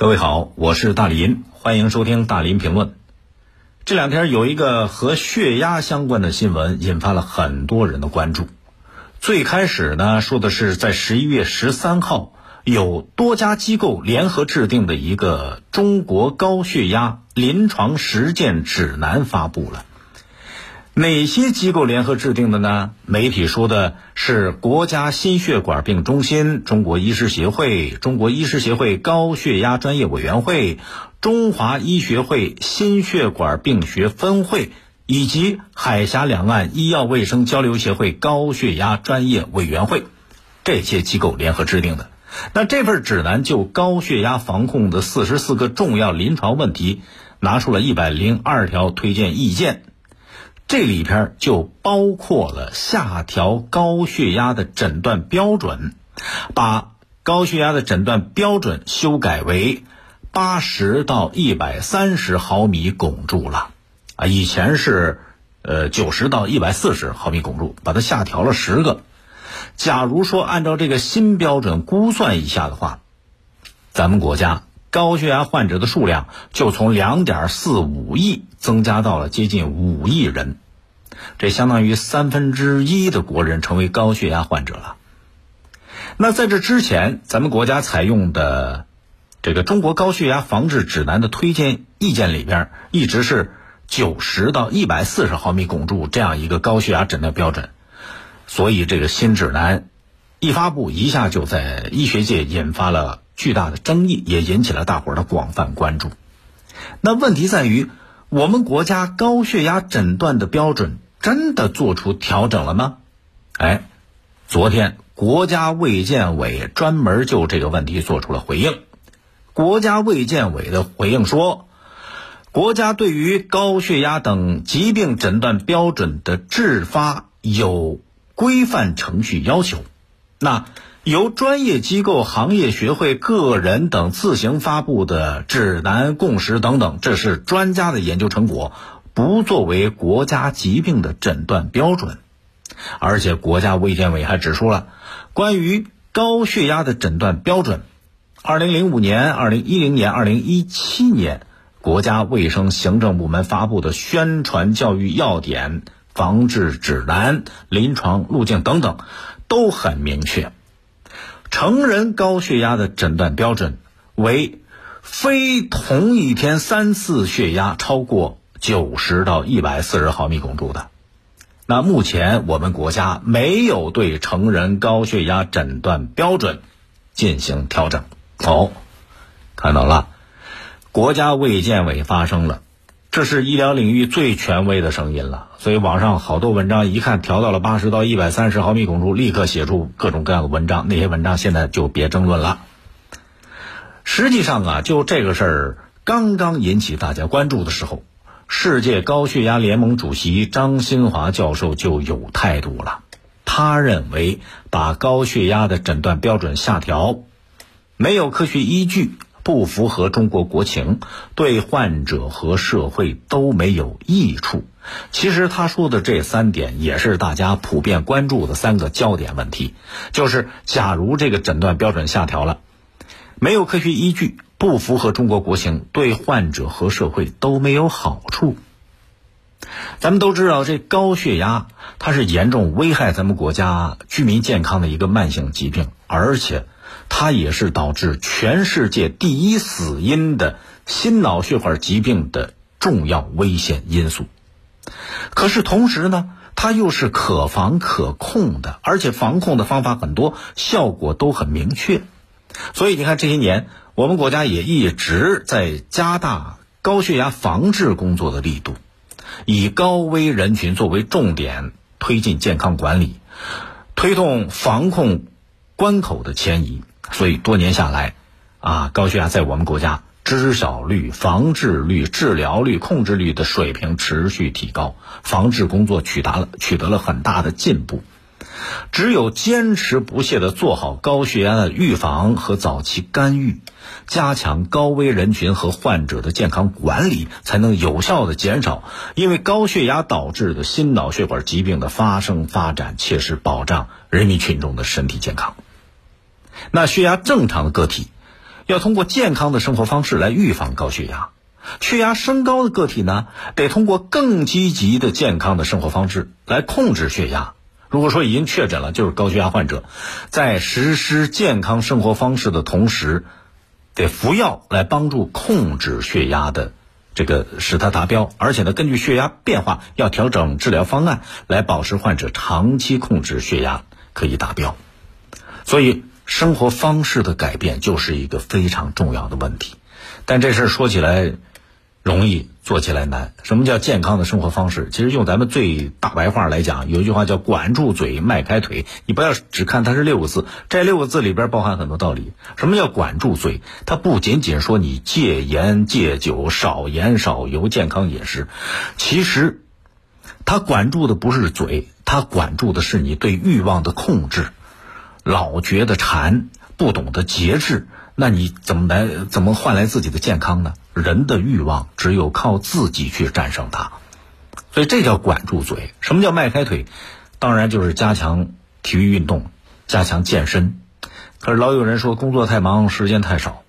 各位好，我是大林，欢迎收听大林评论。这两天有一个和血压相关的新闻，引发了很多人的关注。最开始呢，说的是在十一月十三号，有多家机构联合制定的一个中国高血压临床实践指南发布了。哪些机构联合制定的呢？媒体说的是国家心血管病中心、中国医师协会、中国医师协会高血压专业委员会、中华医学会心血管病学分会以及海峡两岸医药卫生交流协会高血压专业委员会这些机构联合制定的。那这份指南就高血压防控的四十四个重要临床问题，拿出了一百零二条推荐意见。这里边就包括了下调高血压的诊断标准，把高血压的诊断标准修改为八十到一百三十毫米汞柱了，啊，以前是呃九十到一百四十毫米汞柱，把它下调了十个。假如说按照这个新标准估算一下的话，咱们国家。高血压患者的数量就从两点四五亿增加到了接近五亿人，这相当于三分之一的国人成为高血压患者了。那在这之前，咱们国家采用的这个《中国高血压防治指南》的推荐意见里边，一直是九十到一百四十毫米汞柱这样一个高血压诊断标准，所以这个新指南一发布，一下就在医学界引发了。巨大的争议也引起了大伙儿的广泛关注。那问题在于，我们国家高血压诊断的标准真的做出调整了吗？哎，昨天国家卫健委专门就这个问题做出了回应。国家卫健委的回应说，国家对于高血压等疾病诊断标准的制发有规范程序要求。那。由专业机构、行业学会、个人等自行发布的指南、共识等等，这是专家的研究成果，不作为国家疾病的诊断标准。而且，国家卫健委还指出了，关于高血压的诊断标准，二零零五年、二零一零年、二零一七年，国家卫生行政部门发布的宣传教育要点、防治指南、临床路径等等，都很明确。成人高血压的诊断标准为非同一天三次血压超过九十到一百四十毫米汞柱的。那目前我们国家没有对成人高血压诊断标准进行调整。哦，看到了，国家卫健委发声了。这是医疗领域最权威的声音了，所以网上好多文章一看调到了八十到一百三十毫米汞柱，立刻写出各种各样的文章。那些文章现在就别争论了。实际上啊，就这个事儿刚刚引起大家关注的时候，世界高血压联盟主席张新华教授就有态度了。他认为把高血压的诊断标准下调，没有科学依据。不符合中国国情，对患者和社会都没有益处。其实他说的这三点也是大家普遍关注的三个焦点问题，就是假如这个诊断标准下调了，没有科学依据，不符合中国国情，对患者和社会都没有好处。咱们都知道，这高血压它是严重危害咱们国家居民健康的一个慢性疾病，而且。它也是导致全世界第一死因的心脑血管疾病的重要危险因素。可是同时呢，它又是可防可控的，而且防控的方法很多，效果都很明确。所以你看，这些年我们国家也一直在加大高血压防治工作的力度，以高危人群作为重点，推进健康管理，推动防控关口的迁移。所以多年下来，啊，高血压在我们国家知晓率、防治率、治疗率、控制率的水平持续提高，防治工作取得了取得了很大的进步。只有坚持不懈地做好高血压的预防和早期干预，加强高危人群和患者的健康管理，才能有效地减少因为高血压导致的心脑血管疾病的发生发展，切实保障人民群众的身体健康。那血压正常的个体，要通过健康的生活方式来预防高血压。血压升高的个体呢，得通过更积极的健康的生活方式来控制血压。如果说已经确诊了就是高血压患者，在实施健康生活方式的同时，得服药来帮助控制血压的这个使它达标，而且呢，根据血压变化要调整治疗方案，来保持患者长期控制血压可以达标。所以，生活方式的改变就是一个非常重要的问题。但这事儿说起来。容易做起来难。什么叫健康的生活方式？其实用咱们最大白话来讲，有一句话叫“管住嘴，迈开腿”。你不要只看它是六个字，这六个字里边包含很多道理。什么叫管住嘴？它不仅仅说你戒烟戒酒、少盐少油、健康饮食，其实它管住的不是嘴，它管住的是你对欲望的控制。老觉得馋，不懂得节制。那你怎么来怎么换来自己的健康呢？人的欲望只有靠自己去战胜它，所以这叫管住嘴。什么叫迈开腿？当然就是加强体育运动，加强健身。可是老有人说工作太忙，时间太少。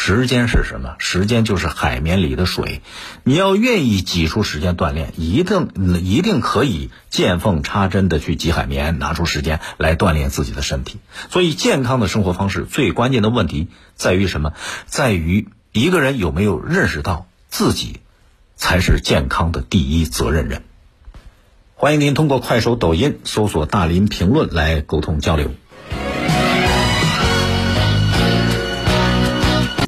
时间是什么？时间就是海绵里的水。你要愿意挤出时间锻炼，一定一定可以见缝插针的去挤海绵，拿出时间来锻炼自己的身体。所以，健康的生活方式最关键的问题在于什么？在于一个人有没有认识到自己才是健康的第一责任人。欢迎您通过快手、抖音搜索“大林评论”来沟通交流。